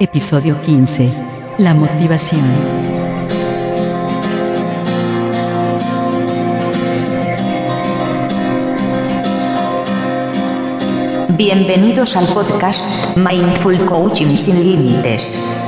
Episodio 15. La motivación. Bienvenidos al podcast Mindful Coaching sin Límites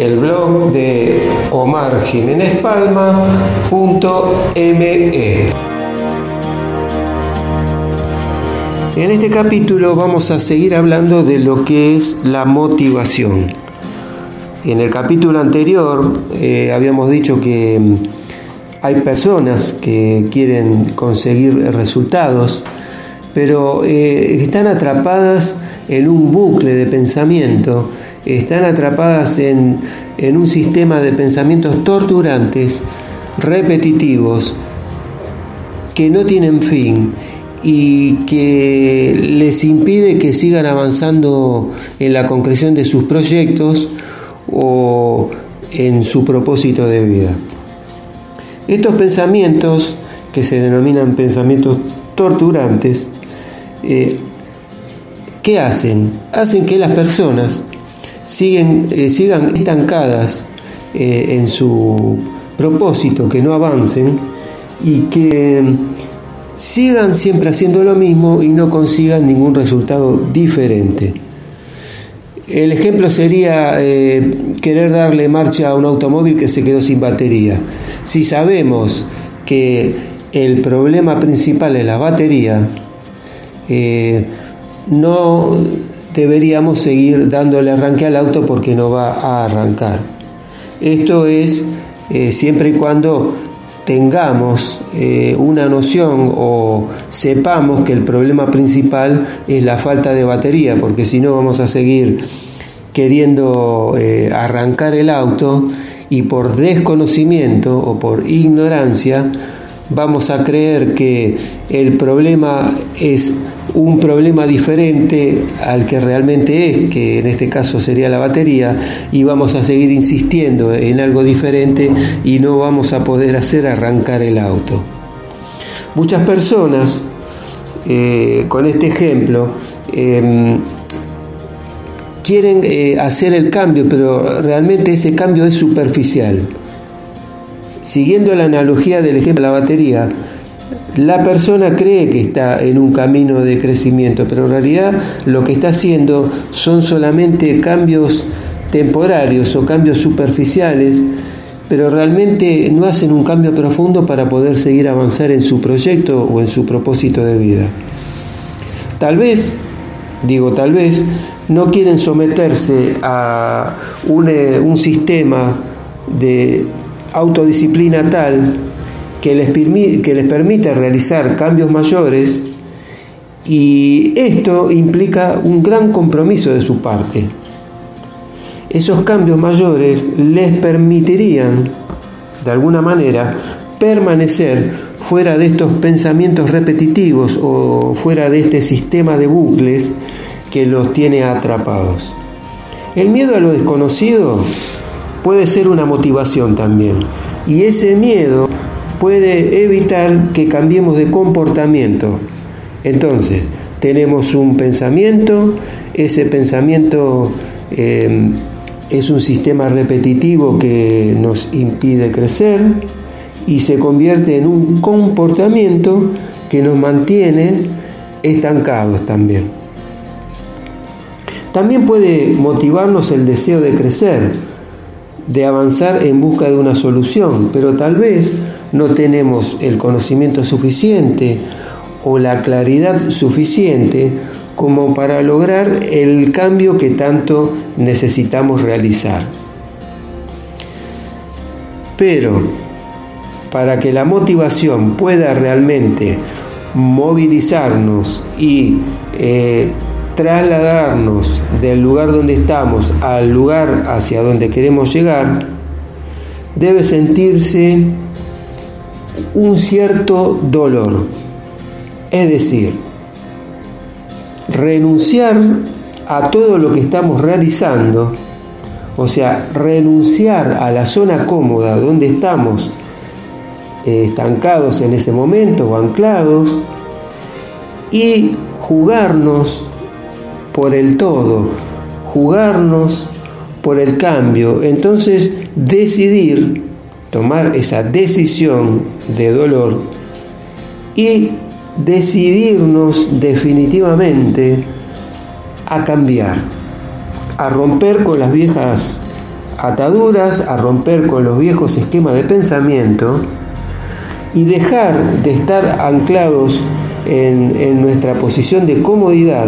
el blog de omarjiménezpalma.me. En este capítulo vamos a seguir hablando de lo que es la motivación. En el capítulo anterior eh, habíamos dicho que mm, hay personas que quieren conseguir resultados, pero eh, están atrapadas en un bucle de pensamiento están atrapadas en, un sistema de pensamientos torturantes, repetitivos, que no tienen fin y que les impide que sigan avanzando en la concreción de sus proyectos o en su propósito de vida. Estos pensamientos, que se denominan pensamientos torturantes, eh, ¿qué hacen? Hacen que las personas siguen, eh, sigan estancadas eh, en su propósito, que no avancen y que sigan siempre haciendo lo mismo y no consigan ningún resultado diferente. El ejemplo sería eh, querer darle marcha a un automóvil que se quedó sin batería. Si sabemos que el problema principal es la batería, no deberíamos seguir dándole arranque al auto porque no va a arrancar. Esto es eh, siempre y cuando tengamos eh, una noción o sepamos que el problema principal es la falta de batería, porque si no vamos a seguir queriendo eh, arrancar el auto y por desconocimiento o por ignorancia vamos a creer que el problema es un problema diferente al que realmente es, que en este caso sería la batería, y vamos a seguir insistiendo en algo diferente y no vamos a poder hacer arrancar el auto. Muchas personas, eh, con este ejemplo, em, quieren eh, hacer el cambio, pero realmente ese cambio es superficial. Siguiendo la analogía del ejemplo de la batería, la persona cree que está en un camino de crecimiento, pero en realidad lo que está haciendo son solamente cambios temporarios o cambios superficiales, pero realmente no hacen un cambio profundo para poder seguir avanzar en su proyecto o en su propósito de vida. Tal vez, digo tal vez, no quieren someterse a un, eh, un sistema de autodisciplina tal que les, que les permite realizar cambios mayores y esto implica un gran compromiso de su parte. Esos cambios mayores les permitirían, de alguna manera, permanecer fuera de estos pensamientos repetitivos o fuera de este sistema de bucles que los tiene atrapados. El miedo a lo desconocido puede ser una motivación también. Y ese miedo puede evitar que cambiemos de comportamiento. Entonces, tenemos un pensamiento, ese pensamiento em, es un sistema repetitivo que nos impide crecer y se convierte en un comportamiento que nos mantiene estancados también. También puede motivarnos el deseo de crecer, de avanzar en busca de una solución, pero tal vez no tenemos el conocimiento suficiente o la claridad suficiente como para lograr el cambio que tanto necesitamos realizar. Pero para que la motivación pueda realmente movilizarnos y eh, trasladarnos del lugar donde estamos al lugar hacia donde queremos llegar, debe sentirse un cierto dolor. Es decir, renunciar a todo lo que estamos realizando, o sea, renunciar a la zona cómoda donde estamos eh, estancados en ese momento o anclados y jugarnos por el todo, jugarnos por el cambio. Entonces decidir, tomar esa decisión de dolor y decidirnos definitivamente a cambiar, a romper con las viejas ataduras, a romper con los viejos esquemas de pensamiento y dejar de estar anclados en, nuestra posición de comodidad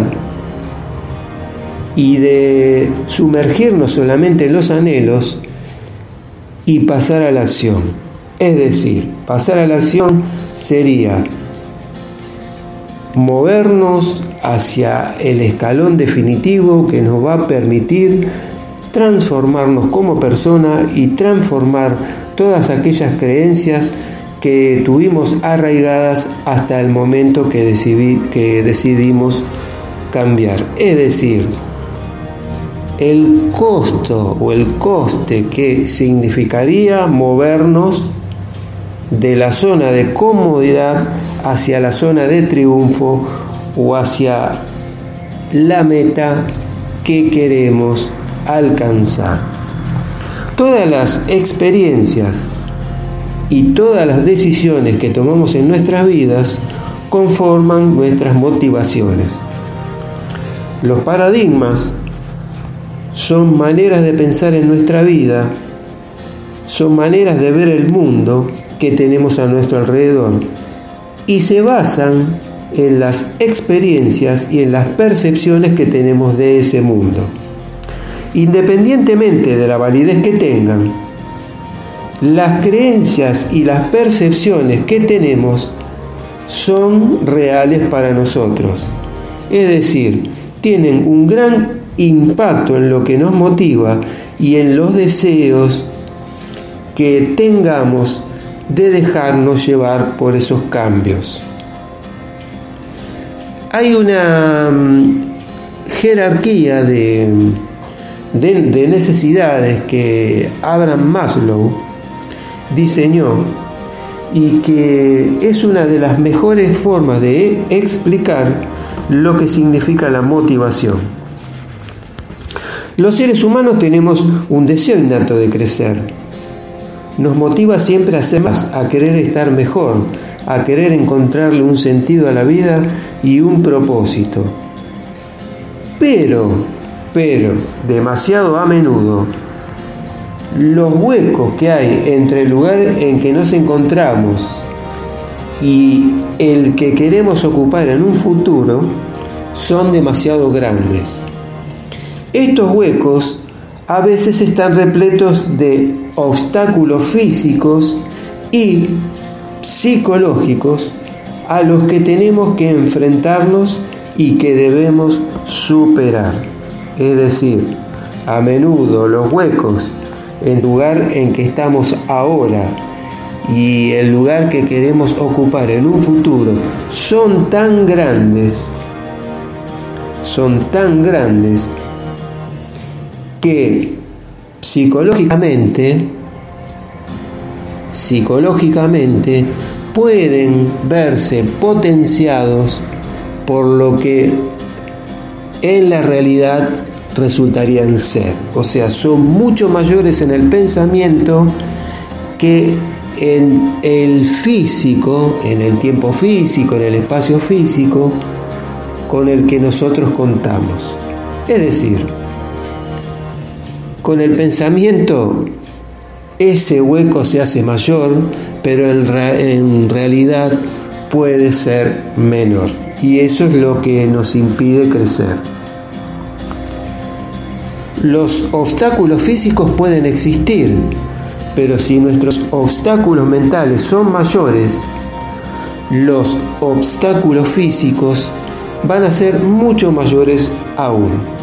y de sumergirnos solamente en los anhelos y pasar a la acción. Es decir, pasar a la acción sería movernos hacia el escalón definitivo que nos va a permitir transformarnos como persona y transformar todas aquellas creencias que tuvimos arraigadas hasta el momento que, que decidimos cambiar. Es decir, el costo o el coste que significaría movernos de la zona de comodidad hacia la zona de triunfo o hacia la meta que queremos alcanzar. Todas las experiencias y todas las decisiones que tomamos en nuestras vidas conforman nuestras motivaciones. Los paradigmas son maneras de pensar en nuestra vida, son maneras de ver el mundo que tenemos a nuestro alrededor y se basan en las experiencias y en las percepciones que tenemos de ese mundo. Independientemente de la validez que tengan, las creencias y las percepciones que tenemos son reales para nosotros. Es decir, tienen un gran impacto en lo que nos motiva y en los deseos que tengamos de dejarnos llevar por esos cambios. Hay una mm, jerarquía de, de, necesidades que Abraham Maslow diseñó y que es una de las mejores formas de explicar lo que significa la motivación. Los seres humanos tenemos un deseo innato de crecer. Nos motiva siempre a hacer más, a querer estar mejor, a querer encontrarle un sentido a la vida y un propósito. Pero, pero, demasiado a menudo, los huecos que hay entre el lugar en que nos encontramos y el que queremos ocupar en un futuro son demasiado grandes. Estos huecos a veces están repletos de obstáculos físicos y psicológicos a los que tenemos que enfrentarnos y que debemos superar. Es decir, a menudo los huecos en lugar en que estamos ahora y el lugar que queremos ocupar en un futuro son tan grandes, son tan grandes que psicológicamente, psicológicamente pueden verse potenciados por lo que en la realidad resultarían ser. O sea, son mucho mayores en el pensamiento que en el físico, en el tiempo físico, en el espacio físico con el que nosotros contamos. Es decir, con el pensamiento ese hueco se hace mayor, pero en, realidad puede ser menor. Y eso es lo que nos impide crecer. Los obstáculos físicos pueden existir, pero si nuestros obstáculos mentales son mayores, los obstáculos físicos van a ser mucho mayores aún.